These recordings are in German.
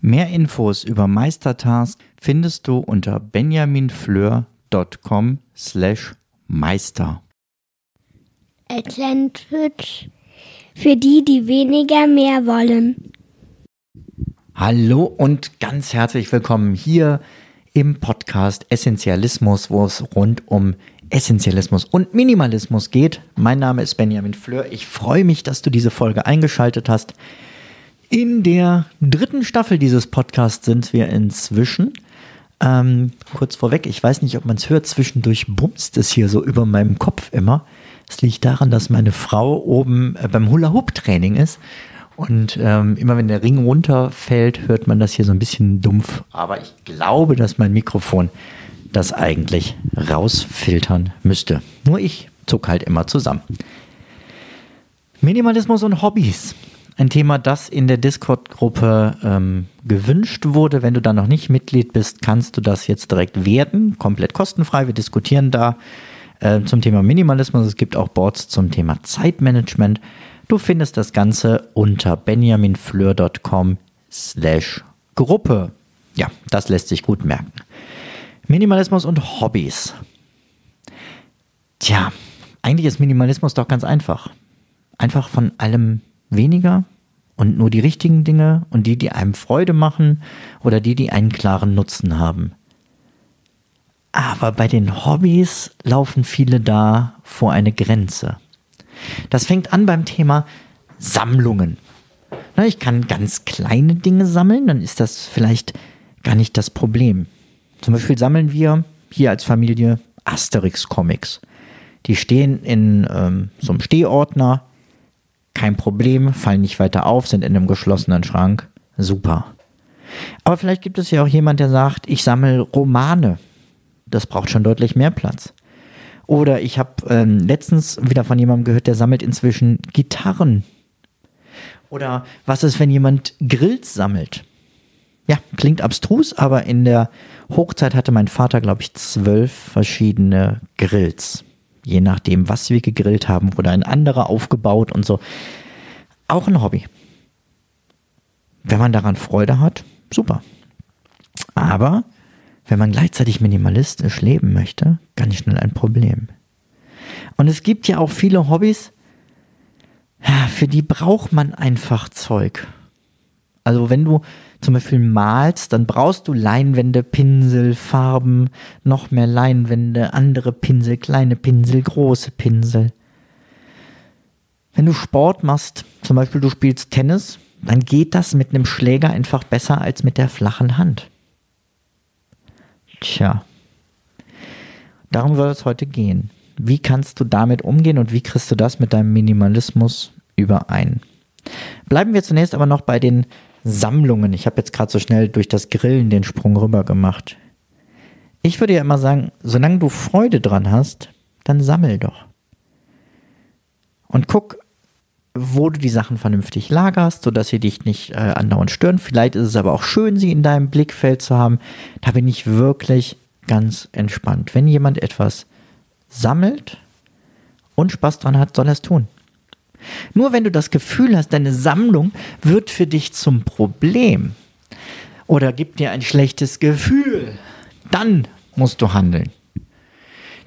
Mehr Infos über Meistertask findest du unter benjaminfleur.com slash meister. Atlantic für die, die weniger mehr wollen. Hallo und ganz herzlich willkommen hier im Podcast Essentialismus, wo es rund um Essentialismus und Minimalismus geht. Mein Name ist Benjamin Fleur. Ich freue mich, dass du diese Folge eingeschaltet hast. In der dritten Staffel dieses Podcasts sind wir inzwischen. Ähm, kurz vorweg, ich weiß nicht, ob man es hört, zwischendurch bumst es hier so über meinem Kopf immer. Es liegt daran, dass meine Frau oben äh, beim Hula-Hoop-Training ist. Und ähm, immer wenn der Ring runterfällt, hört man das hier so ein bisschen dumpf. Aber ich glaube, dass mein Mikrofon das eigentlich rausfiltern müsste. Nur ich zuck halt immer zusammen. Minimalismus und Hobbys ein Thema, das in der Discord-Gruppe ähm, gewünscht wurde. Wenn du da noch nicht Mitglied bist, kannst du das jetzt direkt werden, komplett kostenfrei. Wir diskutieren da äh, zum Thema Minimalismus. Es gibt auch Boards zum Thema Zeitmanagement. Du findest das Ganze unter benjaminfleur.com slash Gruppe. Ja, das lässt sich gut merken. Minimalismus und Hobbys. Tja, eigentlich ist Minimalismus doch ganz einfach. Einfach von allem weniger und nur die richtigen Dinge und die, die einem Freude machen oder die, die einen klaren Nutzen haben. Aber bei den Hobbys laufen viele da vor eine Grenze. Das fängt an beim Thema Sammlungen. Na, ich kann ganz kleine Dinge sammeln, dann ist das vielleicht gar nicht das Problem. Zum Beispiel sammeln wir hier als Familie Asterix-Comics. Die stehen in ähm, so einem Stehordner kein Problem, fallen nicht weiter auf, sind in einem geschlossenen Schrank. Super. Aber vielleicht gibt es ja auch jemand, der sagt, ich sammle Romane. Das braucht schon deutlich mehr Platz. Oder ich habe ähm, letztens wieder von jemandem gehört, der sammelt inzwischen Gitarren. Oder was ist, wenn jemand Grills sammelt? Ja, klingt abstrus, aber in der Hochzeit hatte mein Vater, glaube ich, zwölf verschiedene Grills je nachdem, was wir gegrillt haben, wurde ein anderer aufgebaut und so. Auch ein Hobby. Wenn man daran Freude hat, super. Aber wenn man gleichzeitig minimalistisch leben möchte, ganz schnell ein Problem. Und es gibt ja auch viele Hobbys, für die braucht man einfach Zeug. Also wenn du zum Beispiel malst, dann brauchst du Leinwände, Pinsel, Farben, noch mehr Leinwände, andere Pinsel, kleine Pinsel, große Pinsel. Wenn du Sport machst, zum Beispiel du spielst Tennis, dann geht das mit einem Schläger einfach besser als mit der flachen Hand. Tja, darum soll es heute gehen. Wie kannst du damit umgehen und wie kriegst du das mit deinem Minimalismus überein? Bleiben wir zunächst aber noch bei den Sammlungen. Ich habe jetzt gerade so schnell durch das Grillen den Sprung rüber gemacht. Ich würde ja immer sagen, solange du Freude dran hast, dann sammel doch. Und guck, wo du die Sachen vernünftig lagerst, sodass sie dich nicht äh, andauernd stören. Vielleicht ist es aber auch schön, sie in deinem Blickfeld zu haben. Da bin ich wirklich ganz entspannt. Wenn jemand etwas sammelt und Spaß dran hat, soll er es tun. Nur wenn du das Gefühl hast, deine Sammlung wird für dich zum Problem oder gibt dir ein schlechtes Gefühl, dann musst du handeln.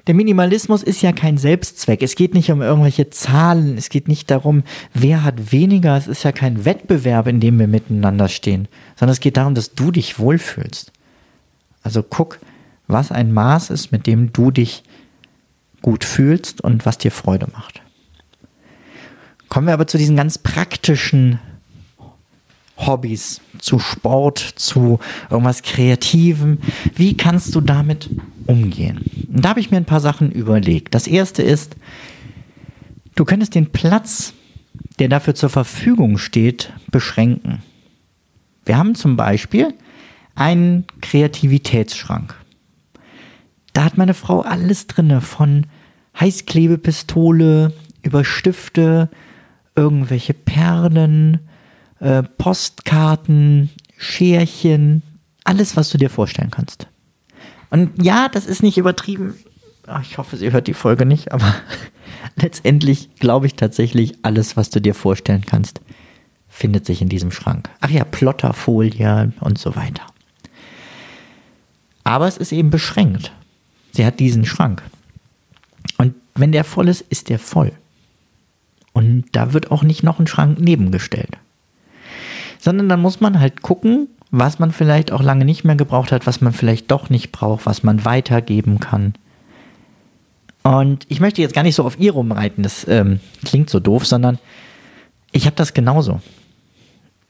Der Minimalismus ist ja kein Selbstzweck. Es geht nicht um irgendwelche Zahlen. Es geht nicht darum, wer hat weniger. Es ist ja kein Wettbewerb, in dem wir miteinander stehen, sondern es geht darum, dass du dich wohlfühlst. Also guck, was ein Maß ist, mit dem du dich gut fühlst und was dir Freude macht. Kommen wir aber zu diesen ganz praktischen Hobbys, zu Sport, zu irgendwas Kreativem. Wie kannst du damit umgehen? Und da habe ich mir ein paar Sachen überlegt. Das erste ist, du könntest den Platz, der dafür zur Verfügung steht, beschränken. Wir haben zum Beispiel einen Kreativitätsschrank. Da hat meine Frau alles drinne, von Heißklebepistole über Stifte, irgendwelche Perlen, äh, Postkarten, Scherchen, alles, was du dir vorstellen kannst. Und ja, das ist nicht übertrieben. Ach, ich hoffe, sie hört die Folge nicht, aber letztendlich glaube ich tatsächlich, alles, was du dir vorstellen kannst, findet sich in diesem Schrank. Ach ja, Plotterfolie und so weiter. Aber es ist eben beschränkt. Sie hat diesen Schrank. Und wenn der voll ist, ist der voll. Und da wird auch nicht noch ein Schrank nebengestellt. Sondern dann muss man halt gucken, was man vielleicht auch lange nicht mehr gebraucht hat, was man vielleicht doch nicht braucht, was man weitergeben kann. Und ich möchte jetzt gar nicht so auf ihr rumreiten, das ähm, klingt so doof, sondern ich habe das genauso.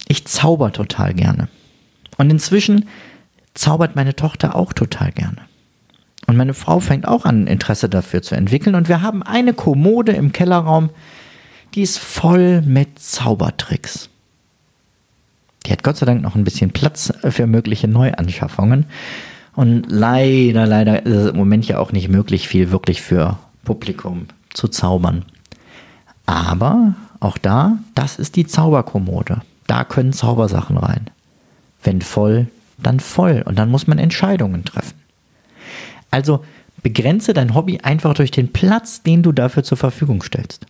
Ich zauber total gerne. Und inzwischen zaubert meine Tochter auch total gerne. Und meine Frau fängt auch an, Interesse dafür zu entwickeln. Und wir haben eine Kommode im Kellerraum, die ist voll mit Zaubertricks. Die hat Gott sei Dank noch ein bisschen Platz für mögliche Neuanschaffungen. Und leider, leider ist es im Moment ja auch nicht möglich, viel wirklich für Publikum zu zaubern. Aber auch da, das ist die Zauberkommode. Da können Zaubersachen rein. Wenn voll, dann voll. Und dann muss man Entscheidungen treffen. Also begrenze dein Hobby einfach durch den Platz, den du dafür zur Verfügung stellst.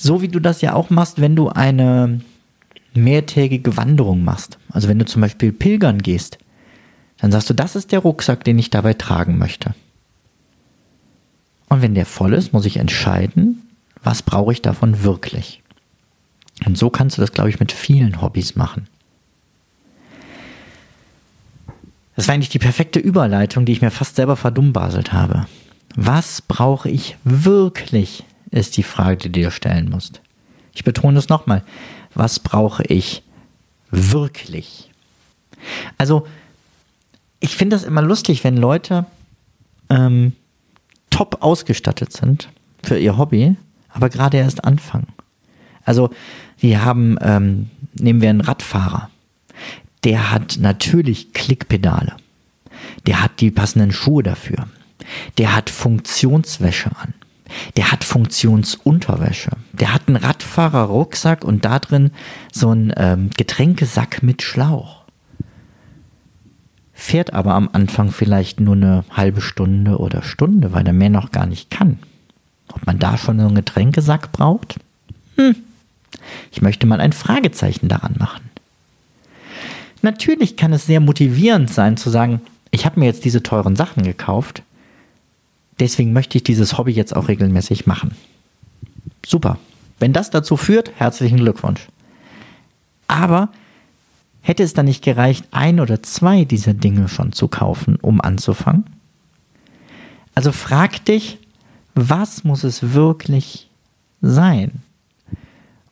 So wie du das ja auch machst, wenn du eine mehrtägige Wanderung machst. Also wenn du zum Beispiel pilgern gehst, dann sagst du, das ist der Rucksack, den ich dabei tragen möchte. Und wenn der voll ist, muss ich entscheiden, was brauche ich davon wirklich. Und so kannst du das, glaube ich, mit vielen Hobbys machen. Das war eigentlich die perfekte Überleitung, die ich mir fast selber verdummbaselt habe. Was brauche ich wirklich, ist die Frage, die du dir stellen musst. Ich betone es nochmal. Was brauche ich wirklich? Also, ich finde das immer lustig, wenn Leute ähm, top ausgestattet sind für ihr Hobby, aber gerade erst anfangen. Also, die haben, ähm, nehmen wir einen Radfahrer der hat natürlich Klickpedale. Der hat die passenden Schuhe dafür. Der hat Funktionswäsche an. Der hat Funktionsunterwäsche. Der hat einen Radfahrerrucksack und da drin so einen ähm, Getränkesack mit Schlauch. Fährt aber am Anfang vielleicht nur eine halbe Stunde oder Stunde, weil er mehr noch gar nicht kann. Ob man da schon so einen Getränkesack braucht? Hm. Ich möchte mal ein Fragezeichen daran machen. Natürlich kann es sehr motivierend sein zu sagen, ich habe mir jetzt diese teuren Sachen gekauft, deswegen möchte ich dieses Hobby jetzt auch regelmäßig machen. Super. Wenn das dazu führt, herzlichen Glückwunsch. Aber hätte es dann nicht gereicht, ein oder zwei dieser Dinge schon zu kaufen, um anzufangen? Also frag dich, was muss es wirklich sein?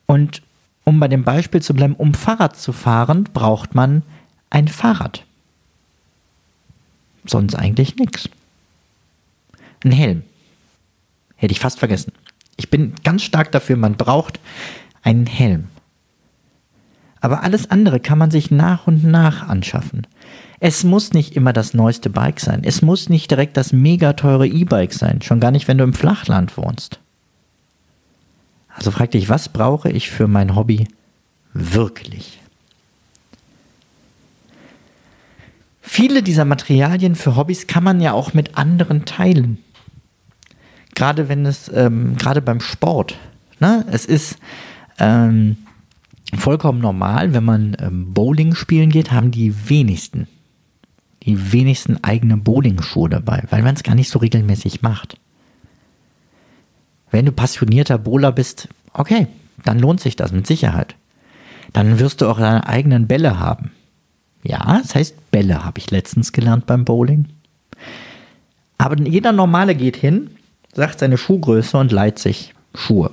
Und um bei dem Beispiel zu bleiben, um Fahrrad zu fahren, braucht man ein Fahrrad. Sonst eigentlich nichts. Ein Helm. Hätte ich fast vergessen. Ich bin ganz stark dafür, man braucht einen Helm. Aber alles andere kann man sich nach und nach anschaffen. Es muss nicht immer das neueste Bike sein. Es muss nicht direkt das mega teure E-Bike sein. Schon gar nicht, wenn du im Flachland wohnst. Also frag dich, was brauche ich für mein Hobby wirklich? Viele dieser Materialien für Hobbys kann man ja auch mit anderen teilen. Gerade wenn es, ähm, gerade beim Sport. Ne? Es ist ähm, vollkommen normal, wenn man ähm, Bowling spielen geht, haben die wenigsten, die wenigsten eigene Bowling-Schuhe dabei, weil man es gar nicht so regelmäßig macht. Wenn du passionierter Bowler bist, okay, dann lohnt sich das mit Sicherheit. Dann wirst du auch deine eigenen Bälle haben. Ja, es heißt Bälle, habe ich letztens gelernt beim Bowling. Aber jeder Normale geht hin, sagt seine Schuhgröße und leiht sich Schuhe.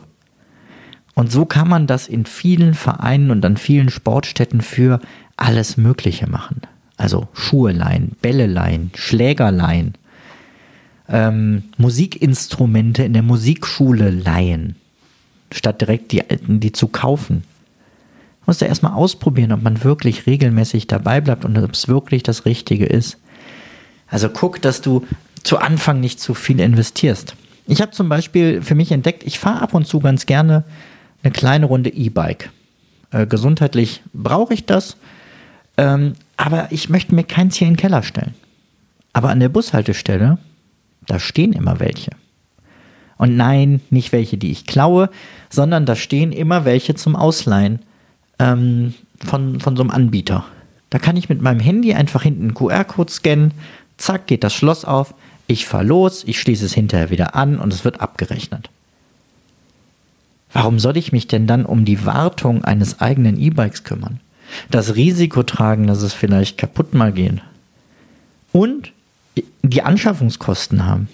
Und so kann man das in vielen Vereinen und an vielen Sportstätten für alles Mögliche machen. Also Schuhe leihen, Bälle leihen, Schläger leihen, ähm, Musikinstrumente in der Musikschule leihen, statt direkt die, die zu kaufen. Musst du erstmal ausprobieren, ob man wirklich regelmäßig dabei bleibt und ob es wirklich das Richtige ist. Also guck, dass du zu Anfang nicht zu viel investierst. Ich habe zum Beispiel für mich entdeckt, ich fahre ab und zu ganz gerne eine kleine Runde E-Bike. Äh, gesundheitlich brauche ich das, ähm, aber ich möchte mir keins hier in den Keller stellen. Aber an der Bushaltestelle, da stehen immer welche. Und nein, nicht welche, die ich klaue, sondern da stehen immer welche zum Ausleihen ähm, von, von so einem Anbieter. Da kann ich mit meinem Handy einfach hinten einen QR-Code scannen, zack, geht das Schloss auf, ich fahre los, ich schließe es hinterher wieder an und es wird abgerechnet. Warum soll ich mich denn dann um die Wartung eines eigenen E-Bikes kümmern? Das Risiko tragen, dass es vielleicht kaputt mal geht. Und die Anschaffungskosten haben.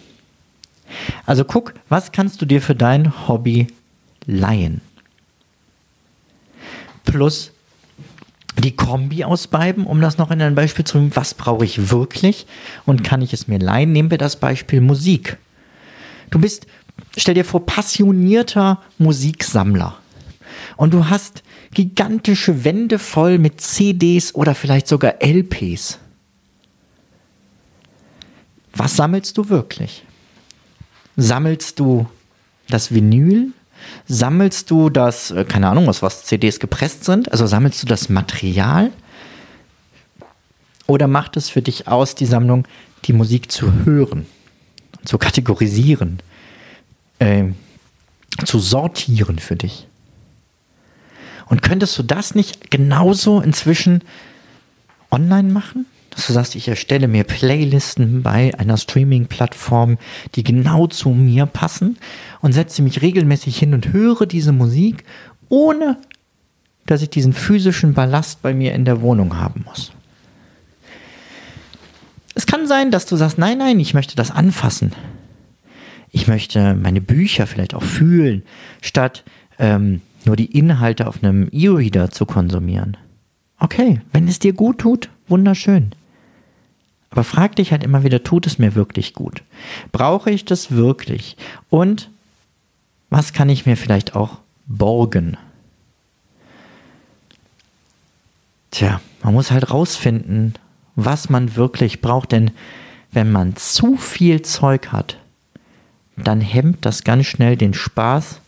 Also guck, was kannst du dir für dein Hobby leihen? Plus die Kombi ausbeiben, um das noch in ein Beispiel zu bringen. Was brauche ich wirklich und kann ich es mir leihen? Nehmen wir das Beispiel Musik. Du bist, stell dir vor, passionierter Musiksammler und du hast gigantische Wände voll mit CDs oder vielleicht sogar LPs. Was sammelst du wirklich? Sammelst du das Vinyl? Sammelst du das, äh, keine Ahnung, aus was CDs gepresst sind? Also sammelst du das Material? Oder macht es für dich aus, die Sammlung, die Musik zu hören, zu kategorisieren, äh, zu sortieren für dich? Und könntest du das nicht genauso inzwischen online machen? Dass du sagst, ich erstelle mir Playlisten bei einer Streaming-Plattform, die genau zu mir passen und setze mich regelmäßig hin und höre diese Musik, ohne dass ich diesen physischen Ballast bei mir in der Wohnung haben muss. Es kann sein, dass du sagst, nein, nein, ich möchte das anfassen. Ich möchte meine Bücher vielleicht auch fühlen, statt ähm, nur die Inhalte auf einem E-Reader zu konsumieren. Okay, wenn es dir gut tut, wunderschön. Aber frag dich halt immer wieder, tut es mir wirklich gut? Brauche ich das wirklich? Und was kann ich mir vielleicht auch borgen? Tja, man muss halt rausfinden, was man wirklich braucht, denn wenn man zu viel Zeug hat, dann hemmt das ganz schnell den Spaß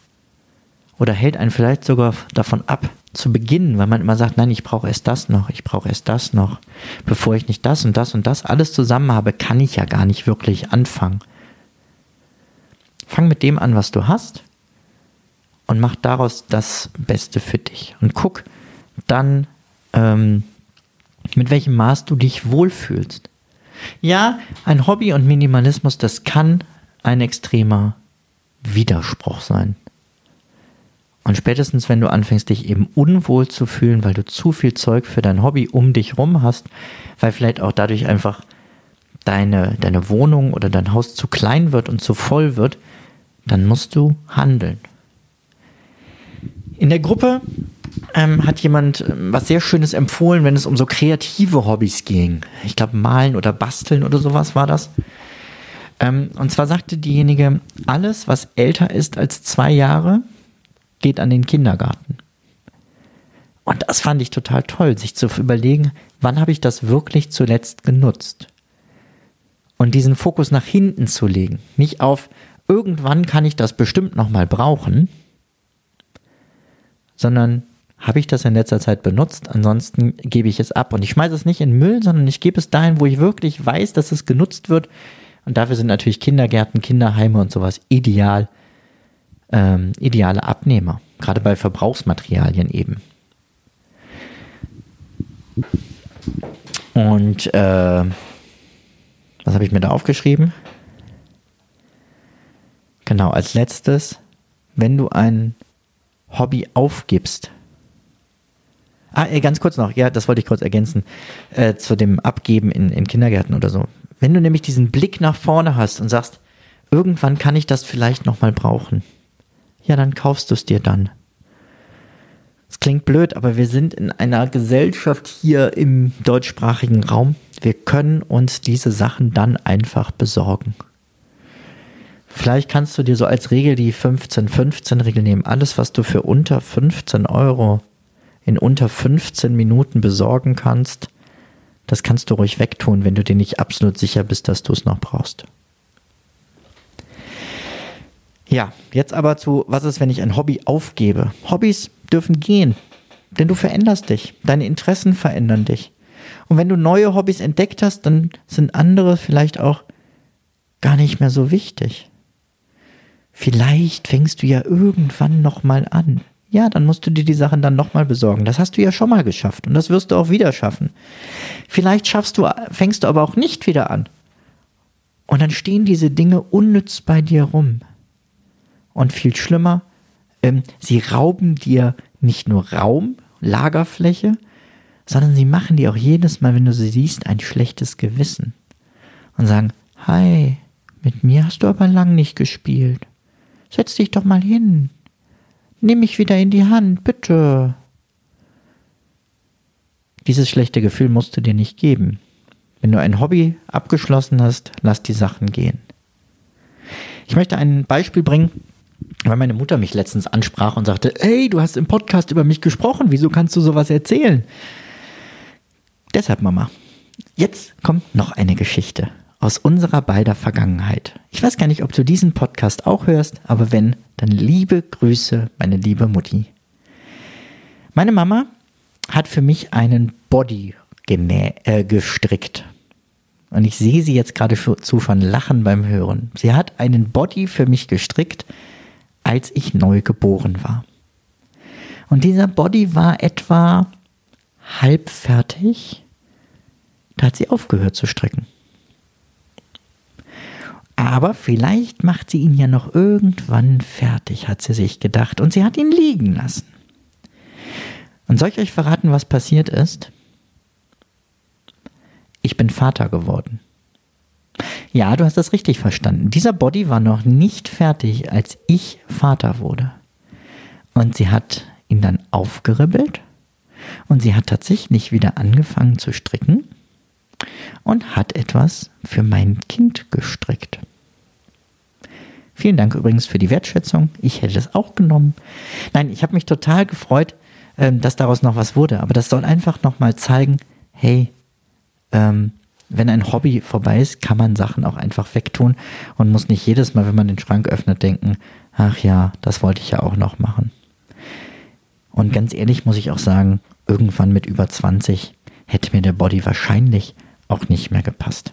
oder hält einen vielleicht sogar davon ab, zu beginnen, weil man immer sagt, nein, ich brauche erst das noch, ich brauche erst das noch. Bevor ich nicht das und das und das alles zusammen habe, kann ich ja gar nicht wirklich anfangen. Fang mit dem an, was du hast und mach daraus das Beste für dich. Und guck dann, ähm, mit welchem Maß du dich wohlfühlst. Ja, ein Hobby und Minimalismus, das kann ein extremer Widerspruch sein. Und spätestens, wenn du anfängst, dich eben unwohl zu fühlen, weil du zu viel Zeug für dein Hobby um dich rum hast, weil vielleicht auch dadurch einfach deine, deine Wohnung oder dein Haus zu klein wird und zu voll wird, dann musst du handeln. In der Gruppe ähm, hat jemand ähm, was sehr Schönes empfohlen, wenn es um so kreative Hobbys ging. Ich glaube, malen oder basteln oder sowas war das. Ähm, und zwar sagte diejenige, alles, was älter ist als zwei Jahre, geht an den Kindergarten. Und das fand ich total toll, sich zu überlegen, wann habe ich das wirklich zuletzt genutzt? Und diesen Fokus nach hinten zu legen, nicht auf irgendwann kann ich das bestimmt nochmal brauchen, sondern habe ich das in letzter Zeit benutzt, ansonsten gebe ich es ab. Und ich schmeiße es nicht in Müll, sondern ich gebe es dahin, wo ich wirklich weiß, dass es genutzt wird. Und dafür sind natürlich Kindergärten, Kinderheime und sowas ideal ähm, ideale Abnehmer, gerade bei Verbrauchsmaterialien eben. Und äh, was habe ich mir da aufgeschrieben? Genau, als letztes, wenn du ein Hobby aufgibst. Ah, ey, ganz kurz noch, ja, das wollte ich kurz ergänzen, äh, zu dem Abgeben in, in Kindergärten oder so. Wenn du nämlich diesen Blick nach vorne hast und sagst, irgendwann kann ich das vielleicht nochmal brauchen ja, dann kaufst du es dir dann. Es klingt blöd, aber wir sind in einer Gesellschaft hier im deutschsprachigen Raum. Wir können uns diese Sachen dann einfach besorgen. Vielleicht kannst du dir so als Regel die 15-15-Regel nehmen. Alles, was du für unter 15 Euro in unter 15 Minuten besorgen kannst, das kannst du ruhig wegtun, wenn du dir nicht absolut sicher bist, dass du es noch brauchst. Ja, jetzt aber zu, was ist, wenn ich ein Hobby aufgebe? Hobbys dürfen gehen, denn du veränderst dich, deine Interessen verändern dich. Und wenn du neue Hobbys entdeckt hast, dann sind andere vielleicht auch gar nicht mehr so wichtig. Vielleicht fängst du ja irgendwann nochmal an. Ja, dann musst du dir die Sachen dann nochmal besorgen. Das hast du ja schon mal geschafft und das wirst du auch wieder schaffen. Vielleicht schaffst du, fängst du aber auch nicht wieder an. Und dann stehen diese Dinge unnütz bei dir rum. Und viel schlimmer, ähm, sie rauben dir nicht nur Raum, Lagerfläche, sondern sie machen dir auch jedes Mal, wenn du sie siehst, ein schlechtes Gewissen. Und sagen, hi, mit mir hast du aber lang nicht gespielt. Setz dich doch mal hin. Nimm mich wieder in die Hand, bitte. Dieses schlechte Gefühl musst du dir nicht geben. Wenn du ein Hobby abgeschlossen hast, lass die Sachen gehen. Ich möchte ein Beispiel bringen, weil meine Mutter mich letztens ansprach und sagte, hey, du hast im Podcast über mich gesprochen, wieso kannst du sowas erzählen? Deshalb, Mama, jetzt kommt noch eine Geschichte aus unserer beider Vergangenheit. Ich weiß gar nicht, ob du diesen Podcast auch hörst, aber wenn, dann liebe Grüße, meine liebe Mutti. Meine Mama hat für mich einen Body äh, gestrickt. Und ich sehe sie jetzt gerade zu von Lachen beim Hören. Sie hat einen Body für mich gestrickt, als ich neu geboren war. Und dieser Body war etwa halb fertig. Da hat sie aufgehört zu stricken. Aber vielleicht macht sie ihn ja noch irgendwann fertig, hat sie sich gedacht, und sie hat ihn liegen lassen. Und soll ich euch verraten, was passiert ist? Ich bin Vater geworden. Ja, du hast das richtig verstanden. Dieser Body war noch nicht fertig, als ich Vater wurde. Und sie hat ihn dann aufgeribbelt und sie hat tatsächlich wieder angefangen zu stricken und hat etwas für mein Kind gestrickt. Vielen Dank übrigens für die Wertschätzung. Ich hätte es auch genommen. Nein, ich habe mich total gefreut, ähm, dass daraus noch was wurde. Aber das soll einfach nochmal zeigen, hey, ähm, wenn ein Hobby vorbei ist, kann man Sachen auch einfach wegtun und muss nicht jedes Mal, wenn man den Schrank öffnet, denken, ach ja, das wollte ich ja auch noch machen. Und ganz ehrlich muss ich auch sagen, irgendwann mit über 20 hätte mir der Body wahrscheinlich auch nicht mehr gepasst.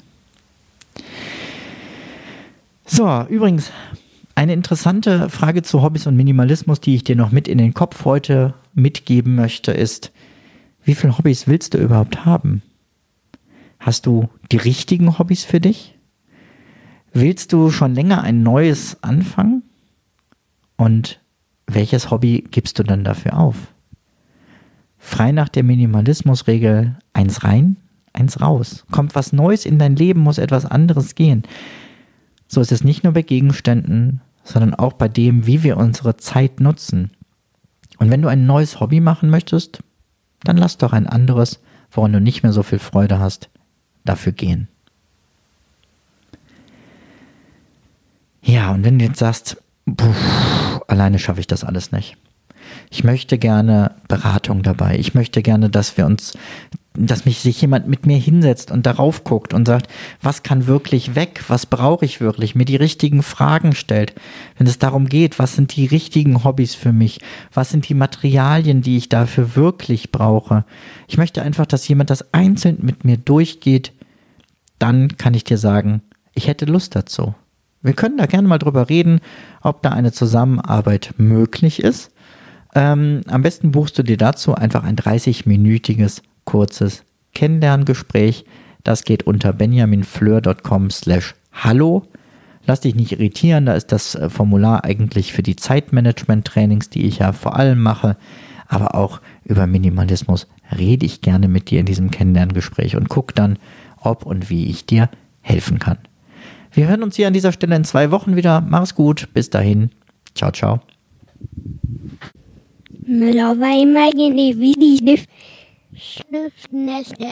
So, übrigens, eine interessante Frage zu Hobbys und Minimalismus, die ich dir noch mit in den Kopf heute mitgeben möchte, ist, wie viele Hobbys willst du überhaupt haben? Hast du die richtigen Hobbys für dich? Willst du schon länger ein neues anfangen? Und welches Hobby gibst du dann dafür auf? Frei nach der Minimalismusregel eins rein, eins raus. Kommt was Neues in dein Leben, muss etwas anderes gehen. So ist es nicht nur bei Gegenständen, sondern auch bei dem, wie wir unsere Zeit nutzen. Und wenn du ein neues Hobby machen möchtest, dann lass doch ein anderes, woran du nicht mehr so viel Freude hast, dafür gehen. Ja, und wenn du jetzt sagst, puh, alleine schaffe ich das alles nicht. Ich möchte gerne Beratung dabei. Ich möchte gerne, dass wir uns dass mich sich jemand mit mir hinsetzt und darauf guckt und sagt, was kann wirklich weg, was brauche ich wirklich, mir die richtigen Fragen stellt. Wenn es darum geht, was sind die richtigen Hobbys für mich, was sind die Materialien, die ich dafür wirklich brauche. Ich möchte einfach, dass jemand das einzeln mit mir durchgeht, dann kann ich dir sagen, ich hätte Lust dazu. Wir können da gerne mal drüber reden, ob da eine Zusammenarbeit möglich ist. Ähm, am besten buchst du dir dazu einfach ein 30-minütiges kurzes Kennenlerngespräch. Das geht unter benjaminfleur.com slash hallo. Lass dich nicht irritieren, da ist das äh, Formular eigentlich für die Zeitmanagement-Trainings, die ich ja vor allem mache, aber auch über Minimalismus rede ich gerne mit dir in diesem Kennenlerngespräch und guck dann, ob und wie ich dir helfen kann. Wir hören uns hier an dieser Stelle in zwei Wochen wieder. Mach's gut, bis dahin. Ciao, ciao. Müller war immer Schlüpfnächte